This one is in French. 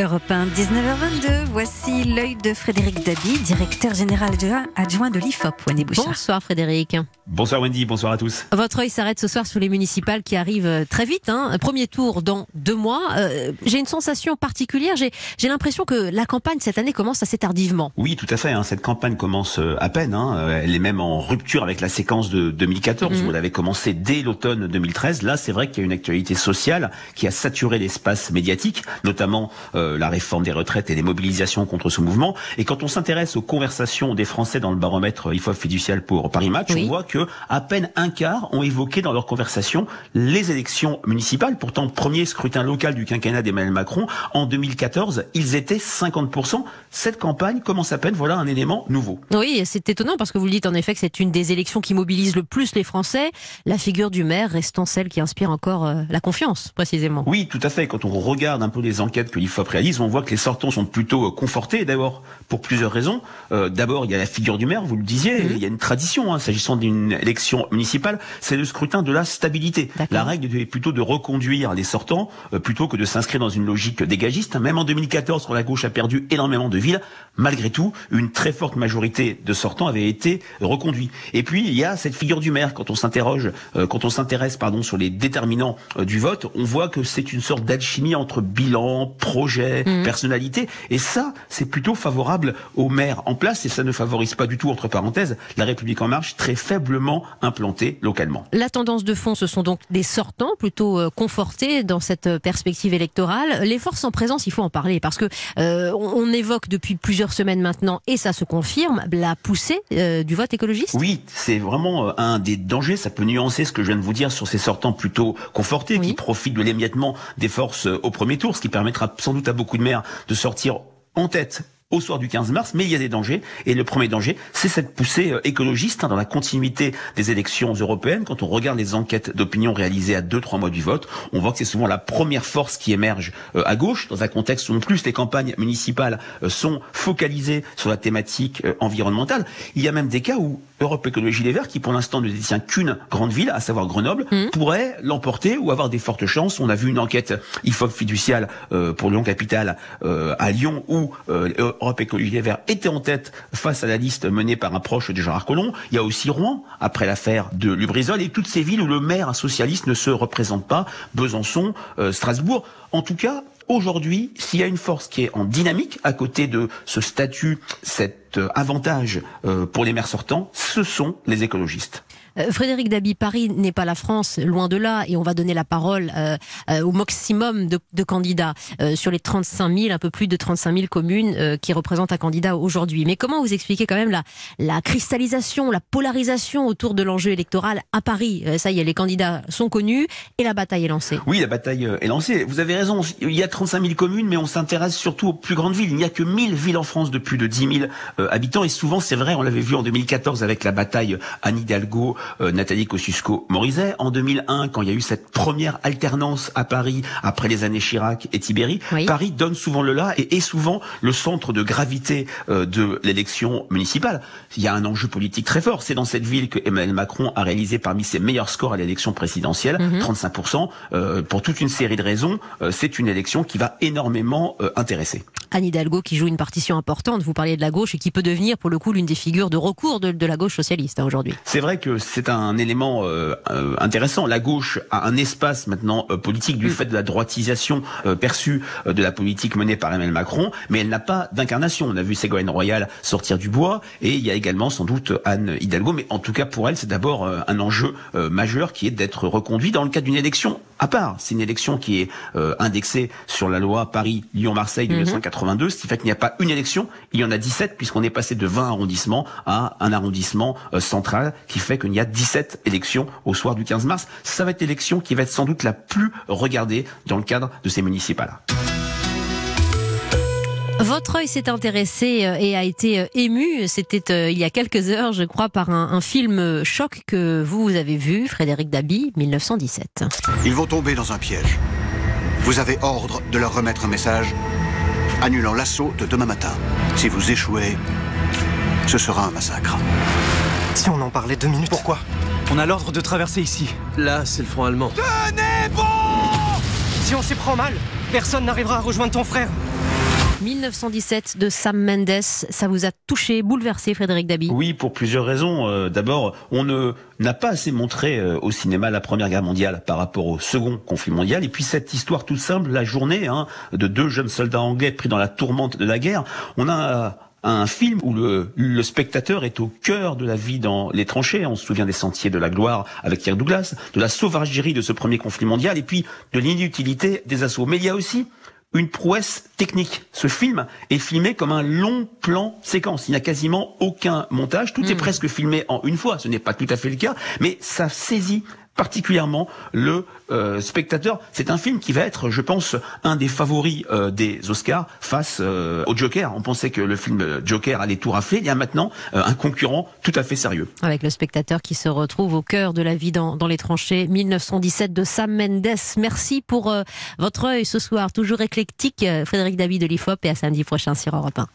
Europe 1, 19h22. Voici l'œil de Frédéric Dabi, directeur général adjoint de l'IFOP. Bonsoir Frédéric. Bonsoir Wendy, bonsoir à tous. Votre œil s'arrête ce soir sur les municipales qui arrivent euh, très vite. Hein. Premier tour dans deux mois. Euh, j'ai une sensation particulière. J'ai l'impression que la campagne cette année commence assez tardivement. Oui, tout à fait. Hein. Cette campagne commence euh, à peine. Hein. Elle est même en rupture avec la séquence de 2014 où elle avait commencé dès l'automne 2013. Là, c'est vrai qu'il y a une actualité sociale qui a saturé l'espace médiatique, notamment euh, la réforme des retraites et les mobilisations contre ce mouvement. Et quand on s'intéresse aux conversations des Français dans le baromètre IFOF fiducial pour Paris Match, on voit que à peine un quart ont évoqué dans leur conversation les élections municipales. Pourtant, premier scrutin local du quinquennat d'Emmanuel Macron en 2014, ils étaient 50%. Cette campagne commence à peine. Voilà un élément nouveau. Oui, c'est étonnant parce que vous le dites en effet que c'est une des élections qui mobilise le plus les Français. La figure du maire restant celle qui inspire encore euh, la confiance, précisément. Oui, tout à fait. Quand on regarde un peu les enquêtes que l'IFOP réalise, on voit que les sortants sont plutôt euh, confortés, d'abord pour plusieurs raisons. Euh, d'abord, il y a la figure du maire, vous le disiez, mhm. il y a une tradition, hein, s'agissant d'une élection municipale, c'est le scrutin de la stabilité. La règle est plutôt de reconduire les sortants, euh, plutôt que de s'inscrire dans une logique dégagiste. Même en 2014, quand la gauche a perdu énormément de villes, malgré tout, une très forte majorité de sortants avait été reconduit. Et puis, il y a cette figure du maire, quand on s'interroge, quand on s'intéresse, pardon, sur les déterminants du vote, on voit que c'est une sorte d'alchimie entre bilan, projet, Mmh. personnalité. Et ça, c'est plutôt favorable aux maires en place et ça ne favorise pas du tout, entre parenthèses, la République en marche très localement. La tendance de fond, ce sont donc des sortants plutôt euh, confortés dans cette euh, perspective électorale. Les forces en présence, il faut en parler parce que euh, on évoque depuis plusieurs semaines maintenant et ça se confirme la poussée du vote écologiste. Oui, c'est vraiment un des dangers. Ça peut nuancer ce que je viens de vous dire sur ces sortants plutôt confortés qui profitent de l'émiettement des forces au premier tour, ce qui permettra sans doute à beaucoup de maires de sortir en tête au soir du 15 mars, mais il y a des dangers. Et le premier danger, c'est cette poussée euh, écologiste hein, dans la continuité des élections européennes. Quand on regarde les enquêtes d'opinion réalisées à deux, trois mois du vote, on voit que c'est souvent la première force qui émerge euh, à gauche, dans un contexte où en plus les campagnes municipales euh, sont focalisées sur la thématique environnementale. Il y a même des cas où Europe Écologie Les Verts, qui pour l'instant ne détient qu'une grande ville, à savoir Grenoble, mmh. pourrait l'emporter ou avoir des fortes chances. On a vu une enquête IFOP fiduciale pour Lyon Capital à Lyon où Europe Écologie Les était en tête face à la liste menée par un proche de Jean Collomb. Il y a aussi Rouen, après l'affaire de Lubrizol, et toutes ces villes où le maire socialiste ne se représente pas, Besançon, euh, Strasbourg. En tout cas, aujourd'hui, s'il y a une force qui est en dynamique à côté de ce statut, cet euh, avantage euh, pour les maires sortants, ce sont les écologistes. Euh, Frédéric Dabi, Paris n'est pas la France, loin de là, et on va donner la parole euh, euh, au maximum de, de candidats sur les 35 000, un peu plus de 35 000 communes qui représentent un candidat aujourd'hui. Mais comment vous expliquez quand même la, la cristallisation, la polarisation autour de l'enjeu électoral à Paris? Ça y est, les candidats sont connus et la bataille est lancée. Oui, la bataille est lancée. Vous avez raison, il y a 35 000 communes, mais on s'intéresse surtout aux plus grandes villes. Il n'y a que 1000 villes en France de plus de 10 000 habitants, et souvent, c'est vrai, on l'avait vu en 2014 avec la bataille Anne Hidalgo, euh, Nathalie Kosciusko-Morizet. En 2001, quand il y a eu cette première alternance à Paris après les années Chirac et Tibéri, Paris donne souvent le là et est souvent le centre de gravité euh, de l'élection municipale. Il y a un enjeu politique très fort. C'est dans cette ville que Emmanuel Macron a réalisé parmi ses meilleurs scores à l'élection présidentielle, 35%. Mhm. Euh, pour toute une série de raisons, c'est une élection qui va énormément intéresser. Anne Hidalgo qui joue une partition importante, vous parliez de la gauche, et qui peut devenir pour le coup l'une des figures de recours de, la gauche socialiste hein, aujourd'hui. C'est vrai que c'est un élément euh, euh, intéressant. La gauche a un espace maintenant euh, politique du mm. fait de la droitisation perçue de la politique menée par Emmanuel Macron, mais elle n'a pas d'incarnation. On a vu Ségolène Royal sortir du bois, et il y a également sans doute Anne Hidalgo, mais en tout cas pour elle, c'est d'abord un enjeu majeur qui est d'être reconduit dans le cadre d'une élection à part. C'est une élection qui est indexée sur la loi Paris-Lyon-Marseille de 1982, mm-hmm. ce qui fait qu'il n'y a pas une élection, il y en a 17 puisqu'on est passé de 20 arrondissements à un arrondissement central qui fait qu'il y a 17 élections au soir du 15 mars. Ça va être l'élection qui va être sans doute la plus regardée dans le cadre de ces municipales. Votre œil s'est intéressé euh, et a été euh, ému, c'était euh, il y a quelques heures, je crois, par un, film choc que vous avez vu, Frédéric Dabi, 1917. Ils vont tomber dans un piège. Vous avez ordre de leur remettre un message annulant l'assaut de demain matin. Si vous échouez, ce sera un massacre. Si on en parlait deux minutes. Pourquoi? On a l'ordre de traverser ici. Là, c'est le front allemand. Tenez bon Si on s'y prend mal, personne n'arrivera à rejoindre ton frère. 1917 de Sam Mendes, ça vous a touché, bouleversé, Frédéric Dabi? Oui, pour plusieurs raisons. Euh, d'abord, on ne n'a pas assez montré euh, au cinéma la Première Guerre mondiale par rapport au Second conflit mondial. Et puis cette histoire toute simple, la journée hein, de deux jeunes soldats anglais pris dans la tourmente de la guerre, on a un film où le, le, spectateur est au cœur de la vie dans les tranchées. On se souvient des Sentiers de la Gloire avec Pierre Douglas, de la sauvagerie de ce premier conflit mondial, et puis de l'inutilité des assauts. Mais il y a aussi une prouesse technique. Ce film est filmé comme un long plan séquence. Il n'y a quasiment aucun montage. Tout est hmm. presque filmé en une fois. Ce n'est pas tout à fait le cas, mais ça saisit particulièrement le euh, spectateur. C'est un film qui va être, je pense, un des favoris euh, des Oscars face euh, au Joker. On pensait que le film Joker allait tout rafler. Il y a maintenant un concurrent tout à fait sérieux. Avec le spectateur qui se retrouve au cœur de la vie dans, dans les tranchées. 1917 de Sam Mendes. Merci pour votre œil ce soir, toujours éclectique. Frédéric David de l'IFOP et à samedi prochain sur Europe 1.